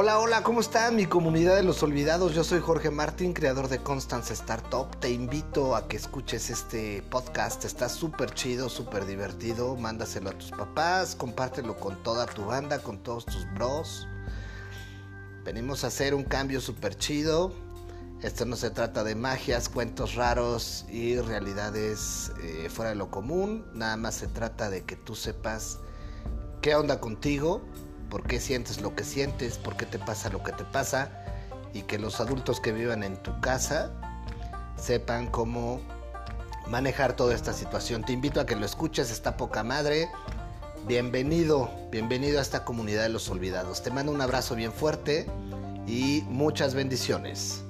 Hola, hola, ¿cómo está mi comunidad de los olvidados? Yo soy Jorge Martín, creador de Constance Startup. Te invito a que escuches este podcast, está súper chido, súper divertido. Mándaselo a tus papás, compártelo con toda tu banda, con todos tus bros. Venimos a hacer un cambio súper chido. Esto no se trata de magias, cuentos raros y realidades eh, fuera de lo común. Nada más se trata de que tú sepas qué onda contigo, por qué sientes lo que sientes, por qué te pasa lo que te pasa y que los adultos que vivan en tu casa sepan cómo manejar toda esta situación. Te invito a que lo escuches, está poca madre. Bienvenido, bienvenido a esta comunidad de los olvidados. Te mando un abrazo bien fuerte y muchas bendiciones.